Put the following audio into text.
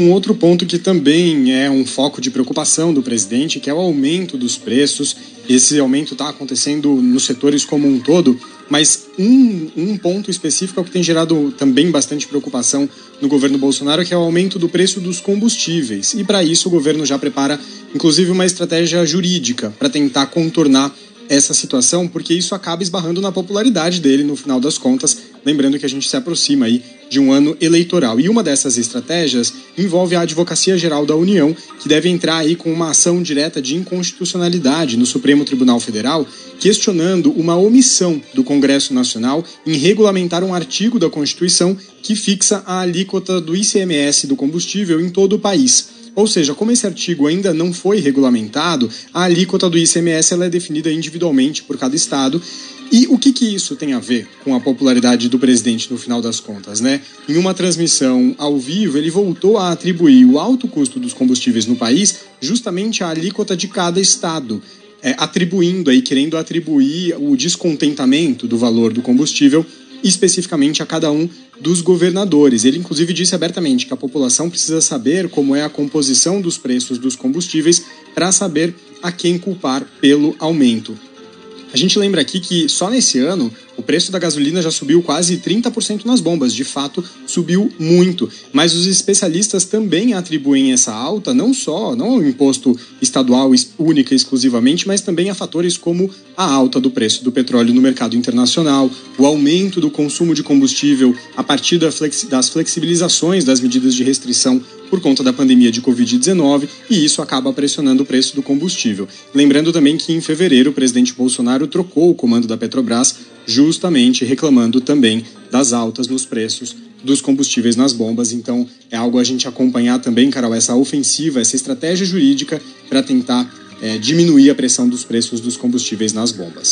Um outro ponto que também é um foco de preocupação do presidente, que é o aumento dos preços. Esse aumento está acontecendo nos setores como um todo, mas um, um ponto específico é o que tem gerado também bastante preocupação no governo Bolsonaro, que é o aumento do preço dos combustíveis. E para isso o governo já prepara, inclusive, uma estratégia jurídica para tentar contornar essa situação, porque isso acaba esbarrando na popularidade dele no final das contas, lembrando que a gente se aproxima aí de um ano eleitoral. E uma dessas estratégias envolve a Advocacia Geral da União, que deve entrar aí com uma ação direta de inconstitucionalidade no Supremo Tribunal Federal, questionando uma omissão do Congresso Nacional em regulamentar um artigo da Constituição que fixa a alíquota do ICMS do combustível em todo o país. Ou seja, como esse artigo ainda não foi regulamentado, a alíquota do ICMS ela é definida individualmente por cada estado. E o que, que isso tem a ver com a popularidade do presidente no final das contas, né? Em uma transmissão ao vivo, ele voltou a atribuir o alto custo dos combustíveis no país justamente à alíquota de cada estado. É, atribuindo aí, querendo atribuir o descontentamento do valor do combustível especificamente a cada um dos governadores. Ele, inclusive, disse abertamente que a população precisa saber como é a composição dos preços dos combustíveis para saber a quem culpar pelo aumento. A gente lembra aqui que só nesse ano o preço da gasolina já subiu quase 30% nas bombas, de fato, subiu muito. Mas os especialistas também atribuem essa alta não só, não ao imposto estadual única e exclusivamente, mas também a fatores como a alta do preço do petróleo no mercado internacional, o aumento do consumo de combustível a partir das flexibilizações das medidas de restrição por conta da pandemia de Covid-19 e isso acaba pressionando o preço do combustível. Lembrando também que em fevereiro o presidente Bolsonaro trocou o comando da Petrobras justamente reclamando também das altas nos preços dos combustíveis nas bombas. Então, é algo a gente acompanhar também, Carol, essa ofensiva, essa estratégia jurídica para tentar é, diminuir a pressão dos preços dos combustíveis nas bombas.